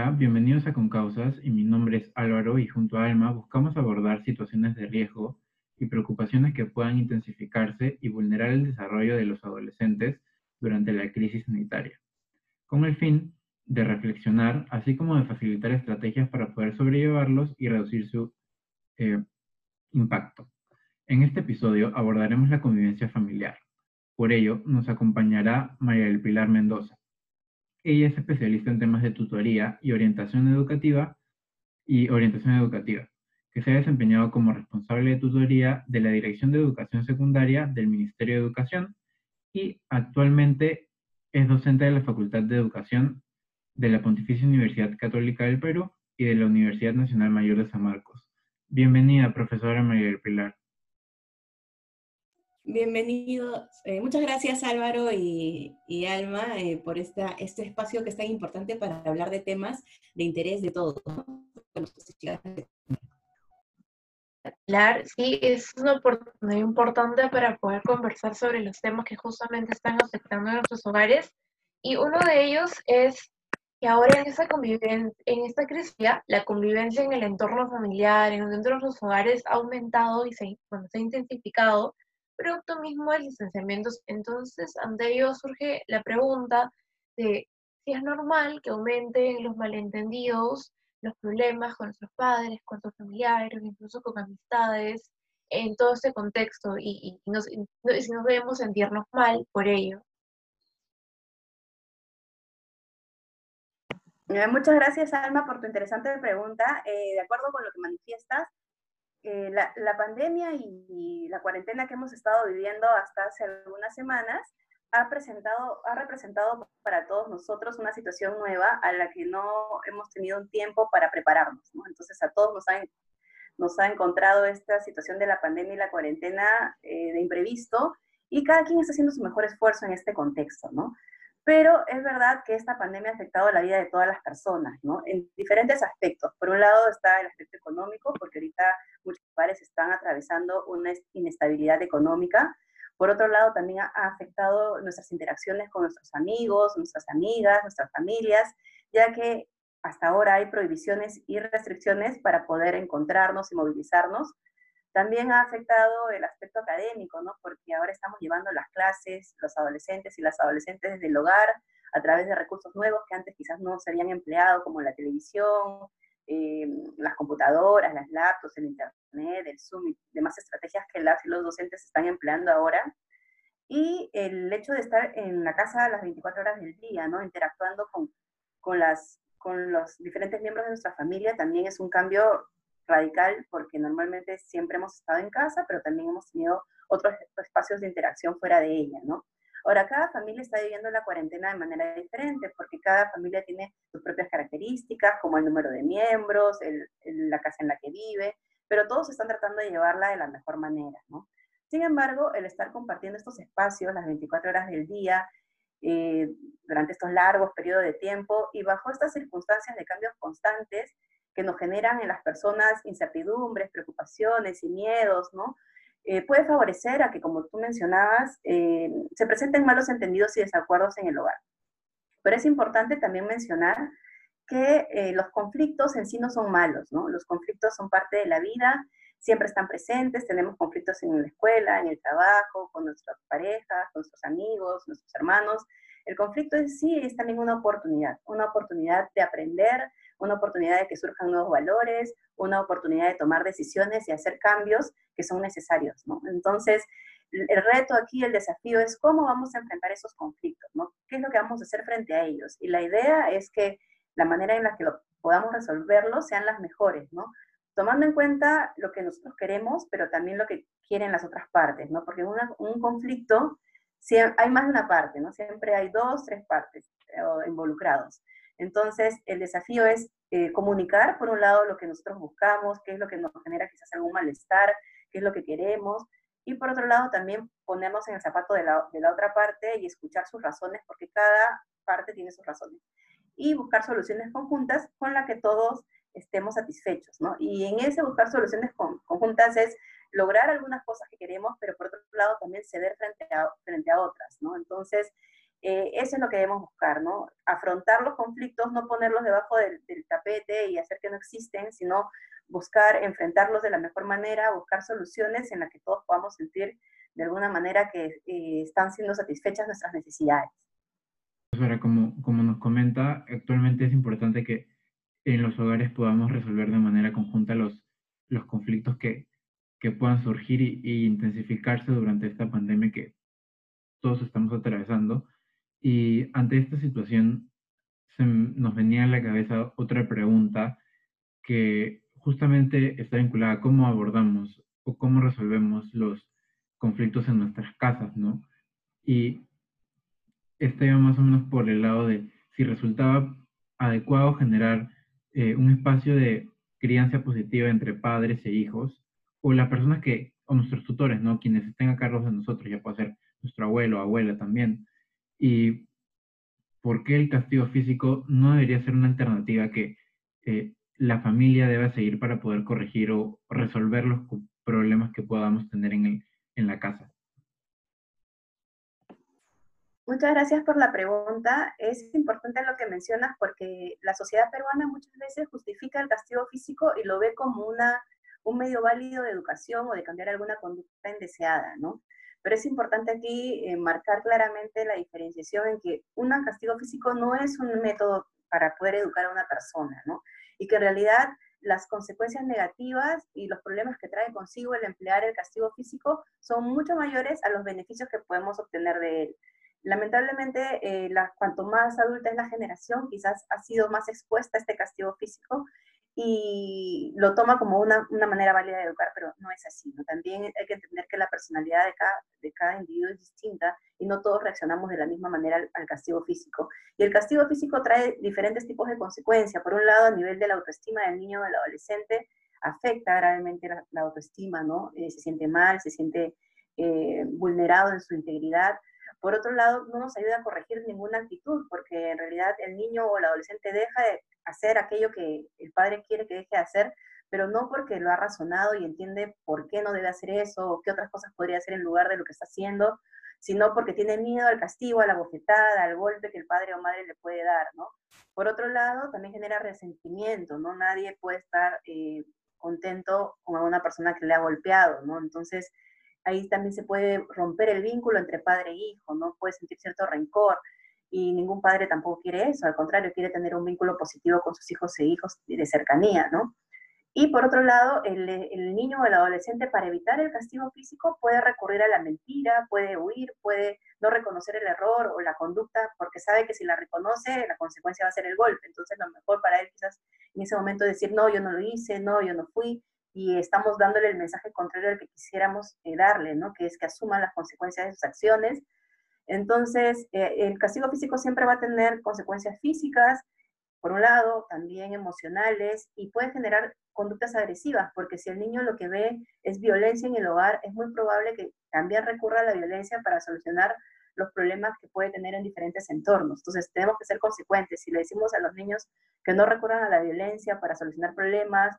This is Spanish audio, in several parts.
Hola, bienvenidos a Concausas y mi nombre es Álvaro y junto a Alma buscamos abordar situaciones de riesgo y preocupaciones que puedan intensificarse y vulnerar el desarrollo de los adolescentes durante la crisis sanitaria, con el fin de reflexionar, así como de facilitar estrategias para poder sobrellevarlos y reducir su eh, impacto. En este episodio abordaremos la convivencia familiar. Por ello, nos acompañará María del Pilar Mendoza. Ella es especialista en temas de tutoría y orientación educativa y orientación educativa, que se ha desempeñado como responsable de tutoría de la Dirección de Educación Secundaria del Ministerio de Educación y actualmente es docente de la Facultad de Educación de la Pontificia Universidad Católica del Perú y de la Universidad Nacional Mayor de San Marcos. Bienvenida, profesora María del Pilar. Bienvenido. Eh, muchas gracias Álvaro y, Alma eh, por este espacio que es tan importante para hablar de temas de interés de todos. Claro, sí, es una oportunidad importante para poder conversar sobre los temas que justamente están afectando a nuestros hogares. Y uno de ellos es que ahora en esta en esta crisis, la convivencia en el entorno familiar, en dentro de los hogares ha aumentado y se, se ha intensificado producto mismo del licenciamiento. Entonces, ante ello surge la pregunta de si es normal que aumenten los malentendidos, los problemas con nuestros padres, con nuestros familiares, incluso con amistades, en todo este contexto, y, y, si nos debemos sentirnos mal por ello. Eh, muchas gracias, Alma, por tu interesante pregunta. Eh, de acuerdo con lo que manifiestas, eh, la, la, pandemia y, la cuarentena que hemos estado viviendo hasta hace algunas semanas ha, presentado, ha representado para todos nosotros una situación nueva a la que no hemos tenido un tiempo para prepararnos. ¿no? Entonces a todos nos ha, nos ha encontrado esta situación de la pandemia y la cuarentena eh, de imprevisto y cada quien está haciendo su mejor esfuerzo en este contexto. ¿no? Pero es verdad que esta pandemia ha afectado la vida de todas las personas, ¿no? En diferentes aspectos. Por un lado está el aspecto económico, porque ahorita muchos padres están atravesando una inestabilidad económica. Por otro lado, también ha afectado nuestras interacciones con nuestros amigos, nuestras amigas, nuestras familias, ya que hasta ahora hay prohibiciones y restricciones para poder encontrarnos y movilizarnos también ha afectado el aspecto académico, ¿no? Porque ahora estamos llevando las clases, los adolescentes y las adolescentes desde el hogar, a través de recursos nuevos que antes quizás no se habían empleado, como la televisión, eh, las computadoras, las laptops, el internet, el Zoom y demás estrategias que las y los docentes están empleando ahora. Y el hecho de estar en la casa las 24 horas del día, ¿no? Interactuando con, con, las, con los diferentes miembros de nuestra familia también es un cambio radical porque normalmente siempre hemos estado en casa, pero también hemos tenido otros espacios de interacción fuera de ella, ¿no? Ahora, cada familia está viviendo la cuarentena de manera diferente porque cada familia tiene sus propias características, como el número de miembros, la casa en la que vive, pero todos están tratando de llevarla de la mejor manera, ¿no? Sin embargo, el estar compartiendo estos espacios las 24 horas del día, eh, durante estos largos periodos de tiempo y bajo estas circunstancias de cambios constantes, que nos generan en las personas incertidumbres, preocupaciones y miedos, ¿no? Eh, puede favorecer a que, como tú mencionabas, eh, se presenten malos entendidos y desacuerdos en el hogar. Pero es importante también mencionar que eh, los conflictos en sí no son malos, ¿no? Los conflictos son parte de la vida, siempre están presentes, tenemos conflictos en la escuela, en el trabajo, con nuestras parejas, con nuestros amigos, nuestros hermanos. El conflicto en sí es también una oportunidad, una oportunidad de aprender, una oportunidad de que surjan nuevos valores, una oportunidad de tomar decisiones y hacer cambios que son necesarios. Entonces, el reto aquí, el desafío es cómo vamos a enfrentar esos conflictos, ¿no? ¿Qué es lo que vamos a hacer frente a ellos? Y la idea es que la manera en la que lo podamos resolverlo sean las mejores, ¿no? Tomando en cuenta lo que nosotros queremos, pero también lo que quieren las otras partes, ¿no? Porque en un conflicto si hay más de una parte, ¿no? Siempre hay dos, tres partes eh, involucrados. Entonces, el desafío es eh, comunicar, por un lado, lo que nosotros buscamos, qué es lo que nos genera quizás algún malestar, qué es lo que queremos, y por otro lado, también ponernos en el zapato de la, de la otra parte y escuchar sus razones, porque cada parte tiene sus razones. Y buscar soluciones conjuntas con las que todos estemos satisfechos, ¿no? Y en ese buscar soluciones conjuntas es lograr algunas cosas que queremos, pero por otro lado también ceder frente a, frente a otras, ¿no? Entonces, Eh, eso es lo que debemos buscar, ¿no? Afrontar los conflictos, no ponerlos debajo del, tapete y hacer que no existen, sino buscar enfrentarlos de la mejor manera, buscar soluciones en las que todos podamos sentir de alguna manera que eh, están siendo satisfechas nuestras necesidades. Ahora, como, como nos comenta, actualmente es importante que en los hogares podamos resolver de manera conjunta los, los conflictos que, que puedan surgir y, intensificarse durante esta pandemia que todos estamos. Ante esta situación se nos venía a la cabeza otra pregunta que justamente está vinculada a cómo abordamos o cómo resolvemos los conflictos en nuestras casas, ¿no? Y este iba más o menos por el lado de si resultaba adecuado generar eh, un espacio de crianza positiva entre padres e hijos, o las personas que, o nuestros tutores, ¿no? Quienes estén a cargo de nosotros, ya puede ser nuestro abuelo o abuela también. Y por qué el castigo físico no debería ser una alternativa que eh, la familia deba seguir para poder corregir o resolver los problemas que podamos tener en, el, en la casa. Muchas gracias por la pregunta. Es importante lo que mencionas porque la sociedad peruana muchas veces justifica el castigo físico y lo ve como una, un medio válido de educación o de cambiar alguna conducta indeseada, ¿no? Pero es importante aquí eh, marcar claramente la diferenciación en que un castigo físico no es un método para poder educar a una persona, ¿no? Y que en realidad las consecuencias negativas y los problemas que trae consigo el emplear el castigo físico son mucho mayores a los beneficios que podemos obtener de él. Lamentablemente, eh, la, cuanto más adulta es la generación, quizás ha sido más expuesta a este castigo físico y lo toma como una, una manera válida de educar, pero no es así. ¿no? También hay que entender que la personalidad de cada, de cada individuo es distinta y no todos reaccionamos de la misma manera al, castigo físico. Y el castigo físico trae diferentes tipos de consecuencias. Por un lado, a nivel de la autoestima del niño o del adolescente, afecta gravemente la, autoestima, ¿no? Eh, se siente mal, se siente eh, vulnerado en su integridad por otro lado, no nos ayuda a corregir ninguna actitud, porque en realidad el niño o el adolescente deja de hacer aquello que el padre quiere que deje de hacer, pero no porque lo ha razonado y entiende por qué no debe hacer eso o qué otras cosas podría hacer en lugar de lo que está haciendo, sino porque tiene miedo al castigo, a la bofetada, al golpe que el padre o madre le puede dar. Por otro lado, también genera resentimiento, ¿no? Nadie puede estar eh, contento con una persona que le ha golpeado, ¿no? Entonces, ahí también se puede romper el vínculo entre padre e hijo, ¿no? Puede sentir cierto rencor y ningún padre tampoco quiere eso, al contrario, quiere tener un vínculo positivo con sus hijos e hijos de cercanía, ¿no? Y por otro lado, el, niño o el adolescente para evitar el castigo físico puede recurrir a la mentira, puede huir, puede no reconocer el error o la conducta porque sabe que si la reconoce, la consecuencia va a ser el golpe. Entonces, lo mejor para él quizás en ese momento decir, no, yo no lo hice, no, yo no fui, y estamos dándole el mensaje contrario al que quisiéramos eh, darle, ¿no? Que es que asuma las consecuencias de sus acciones. Entonces, eh, el castigo físico siempre va a tener consecuencias físicas, por un lado, también emocionales, y puede generar conductas agresivas, porque si el niño lo que ve es violencia en el hogar, es muy probable que también recurra a la violencia para solucionar los problemas que puede tener en diferentes entornos. Entonces, tenemos que ser consecuentes. Si le decimos a los niños que no recurran a la violencia para solucionar problemas,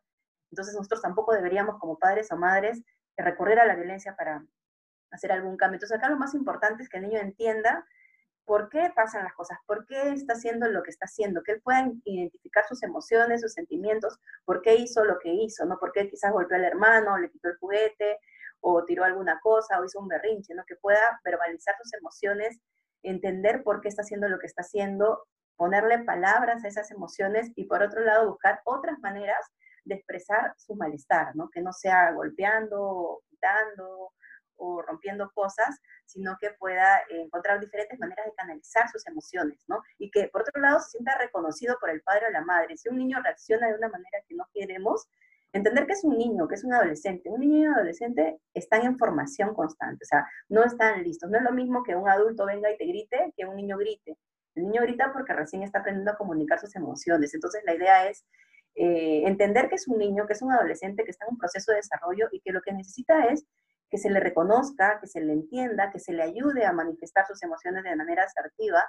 entonces nosotros tampoco deberíamos como padres o madres recurrir a la violencia para hacer algún cambio. Entonces acá lo más importante es que el niño entienda por qué pasan las cosas, por qué está haciendo lo que está haciendo, que él pueda identificar sus emociones, sus sentimientos, por qué hizo lo que hizo, ¿no? Por qué quizás golpeó al hermano, le quitó el juguete, o tiró alguna cosa, o hizo un berrinche, ¿no? Que pueda verbalizar sus emociones, entender por qué está haciendo lo que está haciendo, ponerle palabras a esas emociones y por otro lado buscar otras maneras de expresar su malestar, ¿no? Que no sea golpeando, quitando o rompiendo cosas, sino que pueda encontrar diferentes maneras de canalizar sus emociones, ¿no? Y que por otro lado se sienta reconocido por el padre o la madre. Si un niño reacciona de una manera que no queremos, entender que es un niño, que es un adolescente. Un niño y un adolescente están en formación constante, o sea, no están listos. No es lo mismo que un adulto venga y te grite que un niño grite. El niño grita porque recién está aprendiendo a comunicar sus emociones. Entonces la idea es eh, entender que es un niño, que es un adolescente, que está en un proceso de desarrollo y que lo que necesita es que se le reconozca, que se le entienda, que se le ayude a manifestar sus emociones de manera asertiva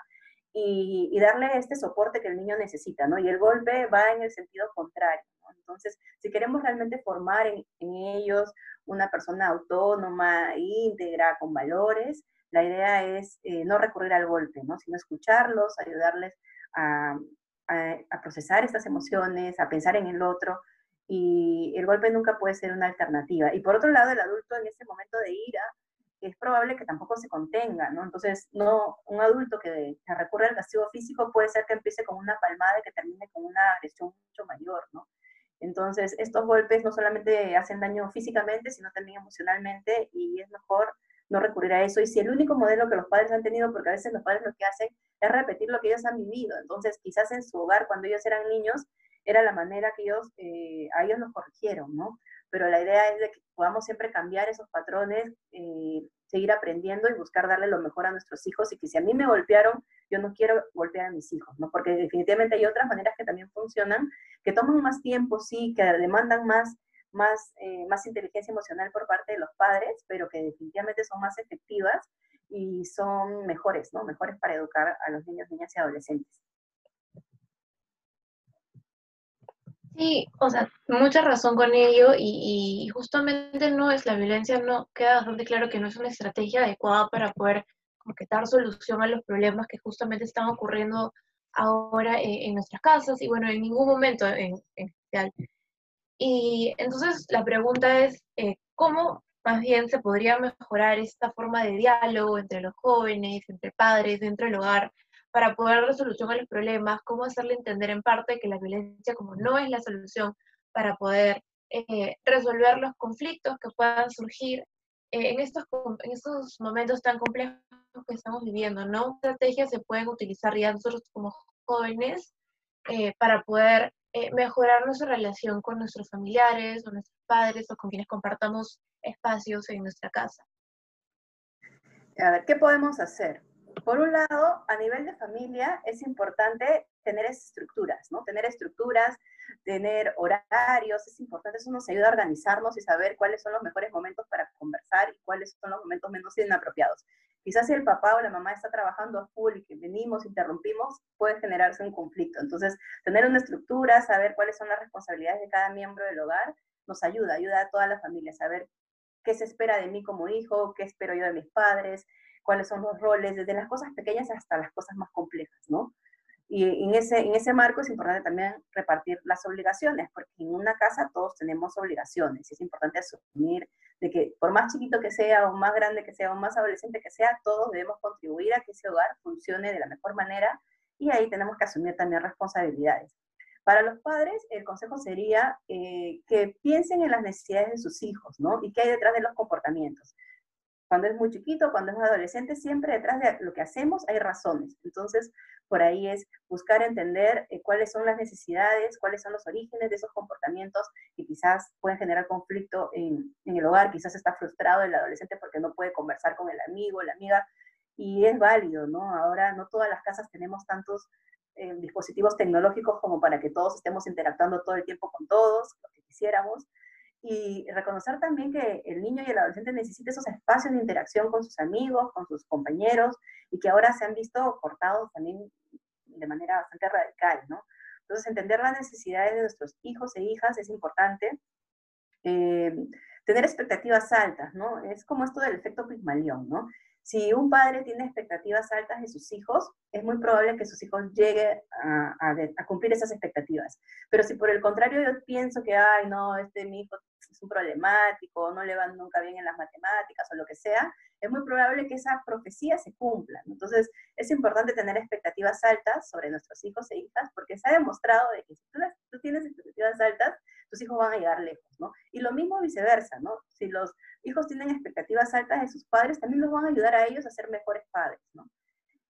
y, darle este soporte que el niño necesita, ¿no? Y el golpe va en el sentido contrario, ¿no? Entonces, si queremos realmente formar en, ellos una persona autónoma, íntegra, con valores, la idea es eh, no recurrir al golpe, ¿no? Sino escucharlos, ayudarles a, a, procesar estas emociones, a pensar en el otro, y el golpe nunca puede ser una alternativa. Y por otro lado, el adulto en ese momento de ira es probable que tampoco se contenga, ¿no? Entonces, no, un adulto que, recurre al castigo físico puede ser que empiece con una palmada y que termine con una agresión mucho mayor, ¿no? Entonces, estos golpes no solamente hacen daño físicamente, sino también emocionalmente y es mejor no recurrir a eso. Y si el único modelo que los padres han tenido, porque a veces los padres lo que hacen es repetir lo que ellos han vivido, entonces quizás en su hogar, cuando ellos eran niños, era la manera que ellos, eh, a ellos los corrigieron, ¿no? Pero la idea es de que podamos siempre cambiar esos patrones, eh, seguir aprendiendo y buscar darle lo mejor a nuestros hijos y que si a mí me golpearon, yo no quiero golpear a mis hijos, ¿no? Porque definitivamente hay otras maneras que también funcionan, que toman más tiempo, sí, que demandan más, más, eh, más inteligencia emocional por parte de los padres, pero que definitivamente son más efectivas y son mejores, ¿no? Mejores para educar a los niños, niñas y adolescentes. Sí, o sea, mucha razón con ello y, justamente no es la violencia, no queda bastante claro que no es una estrategia adecuada para poder dar solución a los problemas que justamente están ocurriendo ahora en, nuestras casas y bueno, en ningún momento en, especial. Y entonces la pregunta es, eh, ¿cómo más bien se podría mejorar esta forma de diálogo entre los jóvenes, entre padres, dentro del hogar, para poder dar solución a los problemas, cómo hacerle entender en parte que la violencia como no es la solución para poder eh, resolver los conflictos que puedan surgir eh, en, estos, en estos momentos tan complejos que estamos viviendo, ¿no? Estrategias se pueden utilizar ya nosotros como jóvenes eh, para poder mejorar nuestra relación con nuestros familiares o nuestros padres o con quienes compartamos espacios en nuestra casa. A ver, ¿qué podemos hacer? Por un lado, a nivel de familia es importante tener estructuras, ¿no? Tener estructuras, tener horarios, es importante, eso nos ayuda a organizarnos y saber cuáles son los mejores momentos para conversar y cuáles son los momentos menos inapropiados. Quizás si el papá o la mamá está trabajando a full y que venimos, interrumpimos, puede generarse un conflicto. Entonces, tener una estructura, saber cuáles son las responsabilidades de cada miembro del hogar, nos ayuda, ayuda a toda la familia a saber qué se espera de mí como hijo, qué espero yo de mis padres, cuáles son los roles, desde las cosas pequeñas hasta las cosas más complejas, ¿no? Y en ese, en ese marco es importante también repartir las obligaciones, porque en una casa todos tenemos obligaciones. Y es importante asumir de que por más chiquito que sea, o más grande que sea, o más adolescente que sea, todos debemos contribuir a que ese hogar funcione de la mejor manera y ahí tenemos que asumir también responsabilidades. Para los padres, el consejo sería eh, que piensen en las necesidades de sus hijos, ¿no? Y qué hay detrás de los comportamientos cuando es muy chiquito, cuando es adolescente, siempre detrás de lo que hacemos hay razones. Entonces, por ahí es buscar entender eh, cuáles son las necesidades, cuáles son los orígenes de esos comportamientos que quizás pueden generar conflicto en, el hogar, quizás está frustrado el adolescente porque no puede conversar con el amigo, la amiga, y es válido, ¿no? Ahora no todas las casas tenemos tantos eh, dispositivos tecnológicos como para que todos estemos interactuando todo el tiempo con todos, lo que quisiéramos y reconocer también que el niño y el adolescente necesita esos espacios de interacción con sus amigos, con sus compañeros, y que ahora se han visto cortados también de manera bastante radical, ¿no? Entonces, entender las necesidades de nuestros hijos e hijas es importante. Eh, tener expectativas altas, ¿no? Es como esto del efecto Pygmalion, ¿no? Si un padre tiene expectativas altas de sus hijos, es muy probable que sus hijos lleguen a, a, cumplir esas expectativas. Pero si por el contrario yo pienso que, ay, no, este mi hijo un problemático, no le van nunca bien en las matemáticas o lo que sea, es muy probable que esa profecía se cumpla. Entonces, es importante tener expectativas altas sobre nuestros hijos e hijas, porque se ha demostrado de que si tú, tú tienes expectativas altas, tus hijos van a llegar lejos, ¿no? Y lo mismo viceversa, ¿no? Si los hijos tienen expectativas altas de sus padres, también los van a ayudar a ellos a ser mejores padres, ¿no?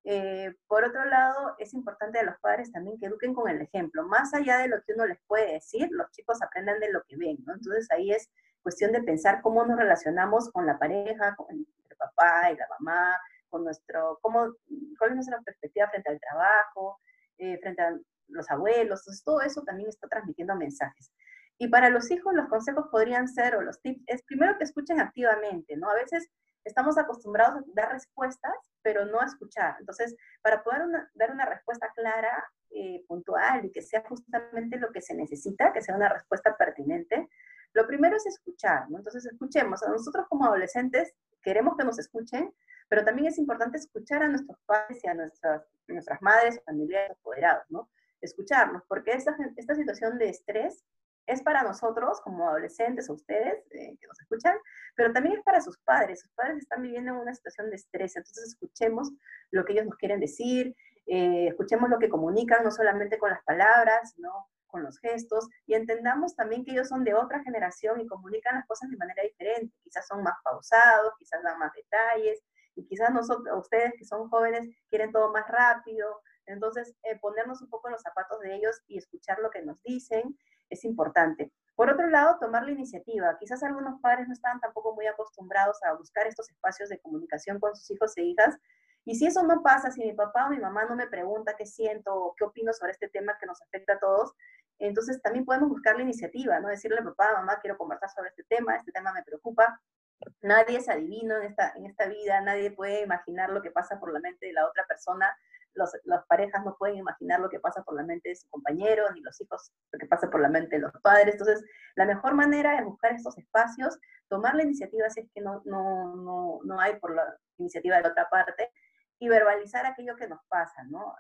Eh, por otro lado, es importante a los padres también que eduquen con el ejemplo. Más allá de lo que uno les puede decir, los chicos aprenden de lo que ven, ¿no? Entonces ahí es cuestión de pensar cómo nos relacionamos con la pareja, con el papá y la mamá, con nuestro, cómo, cuál es nuestra perspectiva frente al trabajo, eh, frente a los abuelos. Entonces todo eso también está transmitiendo mensajes. Y para los hijos los consejos podrían ser, o los tips, es primero que escuchen activamente, ¿no? A veces estamos acostumbrados a dar respuestas, pero no a escuchar. Entonces, para poder dar una respuesta clara, eh, puntual y que sea justamente lo que se necesita, que sea una respuesta pertinente, lo primero es escuchar. Entonces, escuchemos. A nosotros como adolescentes queremos que nos escuchen, pero también es importante escuchar a nuestros padres y a nuestras, madres, familiares, apoderados, ¿no? Escucharnos, porque esta situación de estrés es para nosotros como adolescentes o ustedes eh, que nos escuchan, pero también es para sus padres. Sus padres están viviendo en una situación de estrés, entonces escuchemos lo que ellos nos quieren decir, eh, escuchemos lo que comunican, no solamente con las palabras, sino con los gestos, y entendamos también que ellos son de otra generación y comunican las cosas de manera diferente. Quizás son más pausados, quizás dan más detalles, y quizás nosotros, ustedes que son jóvenes quieren todo más rápido. Entonces, eh, ponernos un poco en los zapatos de ellos y escuchar lo que nos dicen es importante. Por otro lado, tomar la iniciativa. Quizás algunos padres no están tampoco muy acostumbrados a buscar estos espacios de comunicación con sus hijos e hijas. Y si eso no pasa, si mi papá o mi mamá no me pregunta qué siento o qué opino sobre este tema que nos afecta a todos, entonces también podemos buscar la iniciativa, ¿no? Decirle, papá, mamá, quiero conversar sobre este tema, este tema me preocupa. Nadie es adivino en esta, en esta vida, nadie puede imaginar lo que pasa por la mente de la otra persona las parejas no pueden imaginar lo que pasa por la mente de su compañero, ni los hijos lo que pasa por la mente de los padres. Entonces, la mejor manera es buscar estos espacios, tomar la iniciativa si es que no, no, no, no hay por la iniciativa de la otra parte, y verbalizar aquello que nos pasa, ¿no?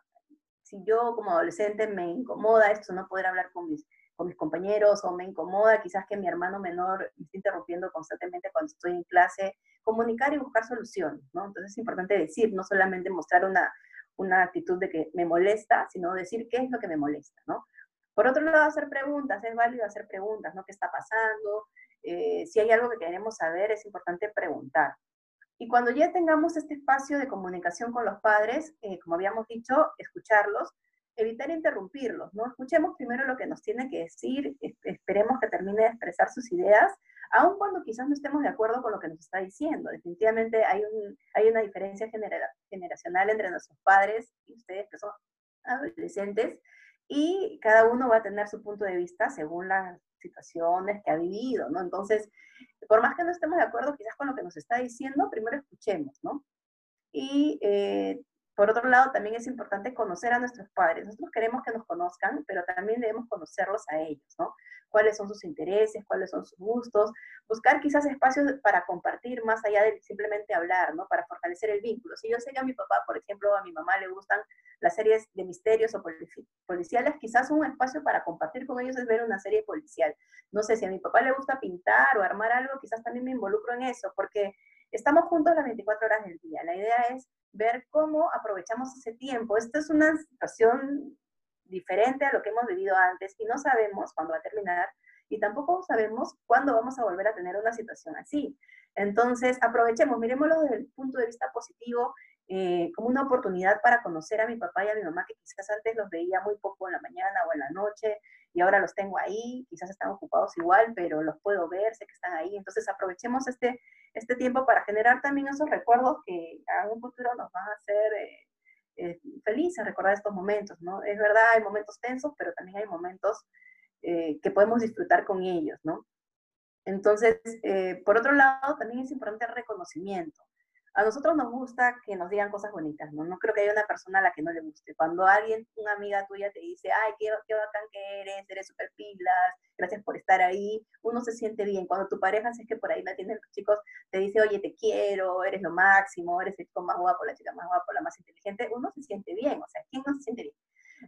Si yo como adolescente me incomoda esto, no poder hablar con mis, con mis compañeros, o me incomoda quizás que mi hermano menor me esté interrumpiendo constantemente cuando estoy en clase, comunicar y buscar soluciones, ¿no? Entonces es importante decir, no solamente mostrar una, una actitud de que me molesta, sino decir qué es lo que me molesta, ¿no? Por otro lado, hacer preguntas, es válido hacer preguntas, ¿no? ¿Qué está pasando? Eh, si hay algo que queremos saber, es importante preguntar. Y cuando ya tengamos este espacio de comunicación con los padres, eh, como habíamos dicho, escucharlos, evitar interrumpirlos, ¿no? Escuchemos primero lo que nos tiene que decir, esperemos que termine de expresar sus ideas aun cuando quizás no estemos de acuerdo con lo que nos está diciendo. Definitivamente hay, un, hay una diferencia generacional entre nuestros padres y ustedes que son adolescentes y cada uno va a tener su punto de vista según las situaciones que ha vivido, ¿no? Entonces, por más que no estemos de acuerdo quizás con lo que nos está diciendo, primero escuchemos, ¿no? Y eh, por otro lado, también es importante conocer a nuestros padres. Nosotros queremos que nos conozcan, pero también debemos conocerlos a ellos, ¿no? Cuáles son sus intereses, cuáles son sus gustos, buscar quizás espacios para compartir más allá de simplemente hablar, ¿no? Para fortalecer el vínculo. Si yo sé que a mi papá, por ejemplo, a mi mamá le gustan las series de misterios o policiales, quizás un espacio para compartir con ellos es ver una serie policial. No sé, si a mi papá le gusta pintar o armar algo, quizás también me involucro en eso, porque estamos juntos las 24 horas del día. La idea es ver cómo aprovechamos ese tiempo. Esta es una situación diferente a lo que hemos vivido antes y no sabemos cuándo va a terminar y tampoco sabemos cuándo vamos a volver a tener una situación así. Entonces, aprovechemos, miremoslo desde el punto de vista positivo, eh, como una oportunidad para conocer a mi papá y a mi mamá, que quizás antes los veía muy poco en la mañana o en la noche, y ahora los tengo ahí, quizás están ocupados igual, pero los puedo ver, sé que están ahí. Entonces, aprovechemos este, este tiempo para generar también esos recuerdos que a un futuro nos van a hacer eh, eh, felices recordar estos momentos, ¿no? Es verdad, hay momentos tensos, pero también hay momentos que podemos disfrutar con ellos, ¿no? Entonces, por otro lado, también es importante el reconocimiento a nosotros nos gusta que nos digan cosas bonitas, ¿no? No creo que haya una persona a la que no le guste. Cuando alguien, una amiga tuya te dice, ay, qué, qué bacán que eres, eres súper pilas, gracias por estar ahí, uno se siente bien. Cuando tu pareja, si es que por ahí la tienen los chicos, te dice, oye, te quiero, eres lo máximo, eres el chico más guapo, la chica más guapo, la más inteligente, uno se siente bien, o sea, ¿quién no se siente bien?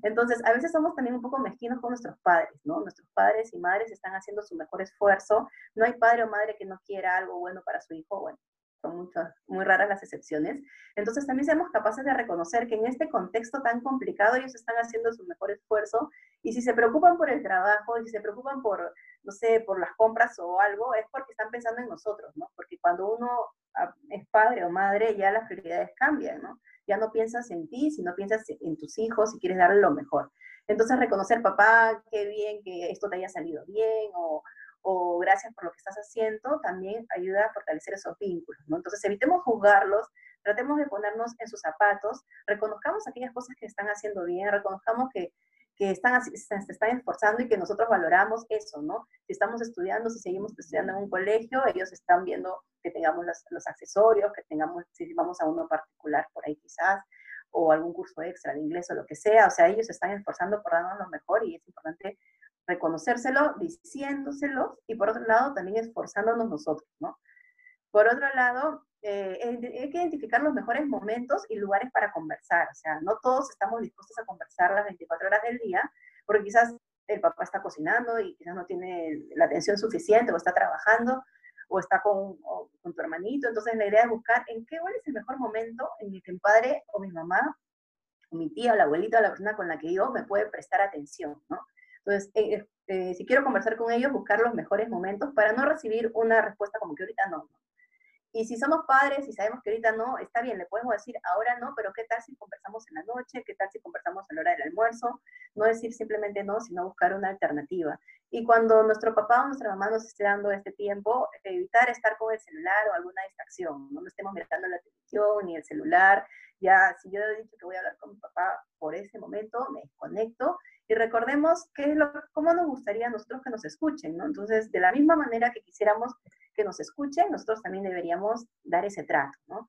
Entonces, a veces somos también un poco mezquinos con nuestros padres, ¿no? Nuestros padres y madres están haciendo su mejor esfuerzo. No hay padre o madre que no quiera algo bueno para su hijo, bueno, son muchas, muy raras las excepciones. Entonces también seamos capaces de reconocer que en este contexto tan complicado ellos están haciendo su mejor esfuerzo y si se preocupan por el trabajo, y si se preocupan por, no sé, por las compras o algo, es porque están pensando en nosotros, ¿no? Porque cuando uno ah, es padre o madre, ya las prioridades cambian, ¿no? Ya no piensas en ti, sino piensas en tus hijos y quieres darle lo mejor. Entonces reconocer, papá, qué bien que esto te haya salido bien, o o gracias por lo que estás haciendo, también ayuda a fortalecer esos vínculos, ¿no? Entonces evitemos juzgarlos, tratemos de ponernos en sus zapatos, reconozcamos aquellas cosas que están haciendo bien, reconozcamos que, que están, se están esforzando y que nosotros valoramos eso, ¿no? Si estamos estudiando, si seguimos estudiando en un colegio, ellos están viendo que tengamos los, los accesorios, que tengamos, si vamos a uno particular por ahí quizás, o algún curso extra de inglés o lo que sea, o sea, ellos se están esforzando por darnos lo mejor y es importante reconocérselo, diciéndoselo y por otro lado también esforzándonos nosotros, ¿no? Por otro lado, eh, hay que identificar los mejores momentos y lugares para conversar, o sea, no todos estamos dispuestos a conversar las 24 horas del día, porque quizás el papá está cocinando y quizás no tiene la atención suficiente o está trabajando, o está con, tu hermanito. Entonces la idea es buscar en qué es el mejor momento en el que mi padre o mi mamá, o mi tía o la abuelita o la persona con la que yo me puede prestar atención, ¿no? Entonces, eh, eh, si quiero conversar con ellos, buscar los mejores momentos para no recibir una respuesta como que ahorita no, ¿no? Y si somos padres y sabemos que ahorita no, está bien, le podemos decir ahora no, pero ¿qué tal si conversamos en la noche? ¿Qué tal si conversamos a la hora del almuerzo? No decir simplemente no, sino buscar una alternativa. Y cuando nuestro papá o nuestra mamá nos esté dando este tiempo, evitar estar con el celular o alguna distracción. No estemos mirando la televisión ni el celular. Ya, si yo he dicho que voy a hablar con mi papá por ese momento, me desconecto y recordemos qué es lo, cómo nos gustaría a nosotros que nos escuchen, ¿no? Entonces, de la misma manera que quisiéramos que nos escuchen, nosotros también deberíamos dar ese trato, ¿no?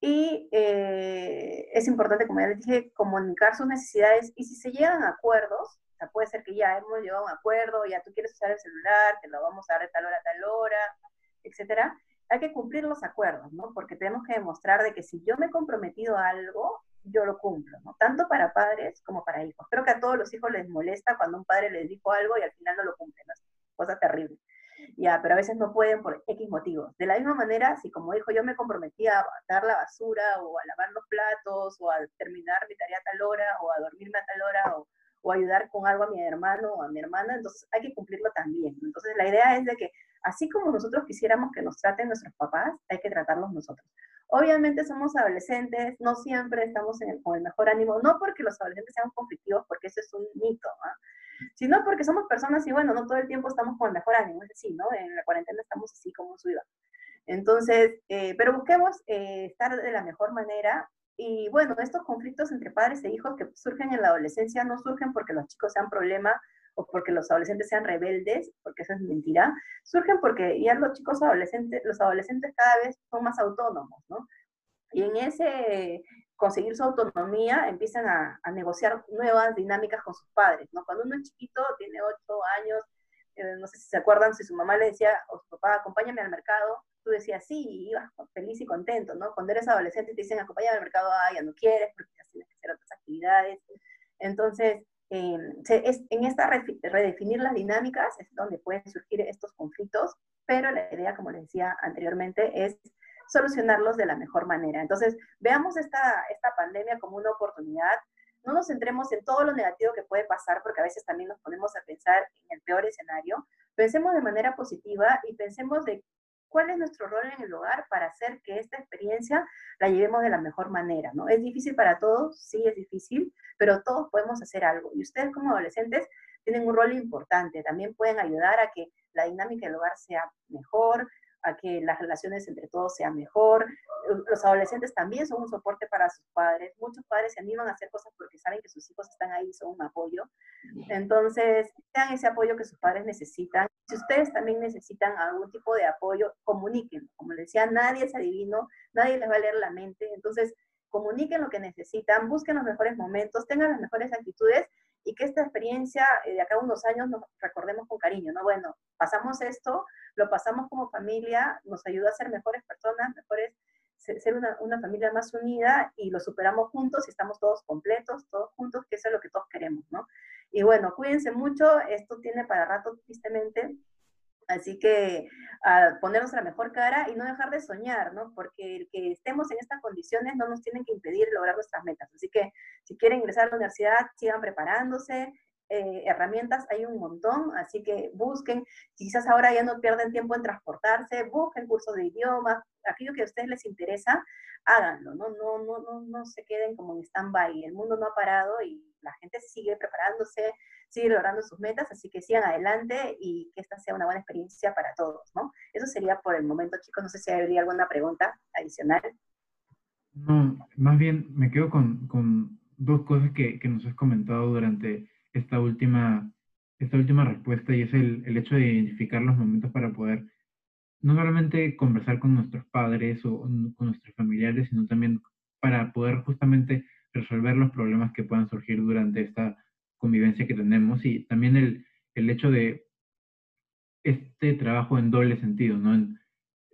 Y eh, es importante, como ya les dije, comunicar sus necesidades y si se llegan a acuerdos, o sea, puede ser que ya hemos llegado a un acuerdo, ya tú quieres usar el celular, te lo vamos a dar de tal hora a tal hora, etcétera, hay que cumplir los acuerdos, ¿no? Porque tenemos que demostrar de que si yo me he comprometido a algo, yo lo cumplo, ¿no? Tanto para padres como para hijos. Creo que a todos los hijos les molesta cuando un padre les dijo algo y al final no lo cumple, ¿no? Cosa terrible. Ya, pero a veces no pueden por X motivos. De la misma manera, si como dijo yo me comprometí a dar la basura o a lavar los platos o a terminar mi tarea a tal hora o a dormirme a tal hora o, o ayudar con algo a mi hermano o a mi hermana, entonces hay que cumplirlo también. Entonces la idea es de que así como nosotros quisiéramos que nos traten nuestros papás, hay que tratarlos nosotros. Obviamente somos adolescentes, no siempre estamos en el, con el mejor ánimo, no porque los adolescentes sean conflictivos, porque eso es un mito, ¿ah? sino porque somos personas y bueno, no todo el tiempo estamos con el mejor ánimo, es decir, ¿no? En la cuarentena estamos así como su vida. Entonces, eh, pero busquemos eh, estar de la mejor manera y bueno, estos conflictos entre padres e hijos que surgen en la adolescencia no surgen porque los chicos sean problema o porque los adolescentes sean rebeldes, porque eso es mentira, surgen porque ya los chicos adolescentes, los adolescentes cada vez son más autónomos, ¿no? Y en ese conseguir su autonomía empiezan a, negociar nuevas dinámicas con sus padres, ¿no? Cuando uno es chiquito, tiene ocho años, eh, no sé si se acuerdan, si su mamá le decía, o su papá, acompáñame al mercado, tú decías sí, y ibas feliz y contento, ¿no? Cuando eres adolescente te dicen, acompáñame al mercado, ah, ya no quieres, porque ya tienes que hacer otras actividades. Entonces, en esta redefinir las dinámicas es donde pueden surgir estos conflictos, pero la idea, como les decía anteriormente, es solucionarlos de la mejor manera. Entonces, veamos esta, esta pandemia como una oportunidad. No nos centremos en todo lo negativo que puede pasar, porque a veces también nos ponemos a pensar en el peor escenario. Pensemos de manera positiva y pensemos de cuál es nuestro rol en el hogar para hacer que esta experiencia la llevemos de la mejor manera, ¿no? ¿Es difícil para todos? Sí, es difícil, pero todos podemos hacer algo. Y ustedes como adolescentes tienen un rol importante. También pueden ayudar a que la dinámica del hogar sea mejor, a que las relaciones entre todos sean mejor. Los adolescentes también son un soporte para sus padres. Muchos padres se animan a hacer cosas porque saben que sus hijos están ahí son un apoyo. Entonces, sean ese apoyo que sus padres necesitan. Si ustedes también necesitan algún tipo de apoyo, comuniquen. Como les decía, nadie es adivino, nadie les va a leer la mente. Entonces, comuniquen lo que necesitan, busquen los mejores momentos, tengan las mejores actitudes y que esta experiencia eh, de acá a unos años nos recordemos con cariño, ¿no? Bueno, pasamos esto, lo pasamos como familia, nos ayuda a ser mejores personas, mejores, ser una, una, familia más unida y lo superamos juntos y estamos todos completos, todos juntos, que eso es lo que todos queremos, ¿no? Y bueno, cuídense mucho, esto tiene para rato tristemente, Así que a ponernos la mejor cara y no dejar de soñar, ¿no? Porque el que estemos en estas condiciones no nos tienen que impedir lograr nuestras metas. Así que si quieren ingresar a la universidad, sigan preparándose. Eh, herramientas hay un montón, así que busquen, quizás ahora ya no pierden tiempo en transportarse, busquen cursos de idiomas, aquello que a ustedes les interesa, háganlo, ¿no? No, no, no, no se queden como en stand-by, el mundo no ha parado y la gente sigue preparándose, sigue logrando sus metas, así que sigan adelante y que esta sea una buena experiencia para todos, ¿no? Eso sería por el momento, chicos. No sé si habría alguna pregunta adicional. No, más bien me quedo con, con, dos cosas que, que, nos has comentado durante esta última, esta última respuesta y es el, el hecho de identificar los momentos para poder no solamente conversar con nuestros padres o con nuestros familiares, sino también para poder justamente resolver los problemas que puedan surgir durante esta convivencia que tenemos y también el, el hecho de este trabajo en doble sentido, ¿no? En,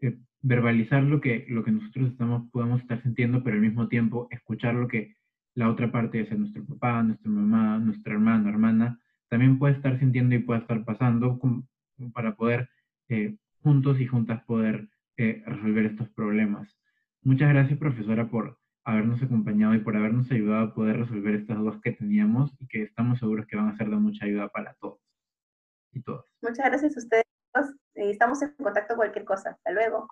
eh, verbalizar lo que, lo que nosotros estamos, podemos estar sintiendo, pero al mismo tiempo escuchar lo que la otra parte, ya sea nuestro papá, nuestra mamá, nuestra hermana, hermana, también puede estar sintiendo y puede estar pasando para poder eh, juntos y juntas poder eh, resolver estos problemas. Muchas gracias, profesora, por habernos acompañado y por habernos ayudado a poder resolver estas dudas que teníamos y que estamos seguros que van a ser de mucha ayuda para todos y todas. Muchas gracias a ustedes. Estamos en contacto cualquier cosa. Hasta luego.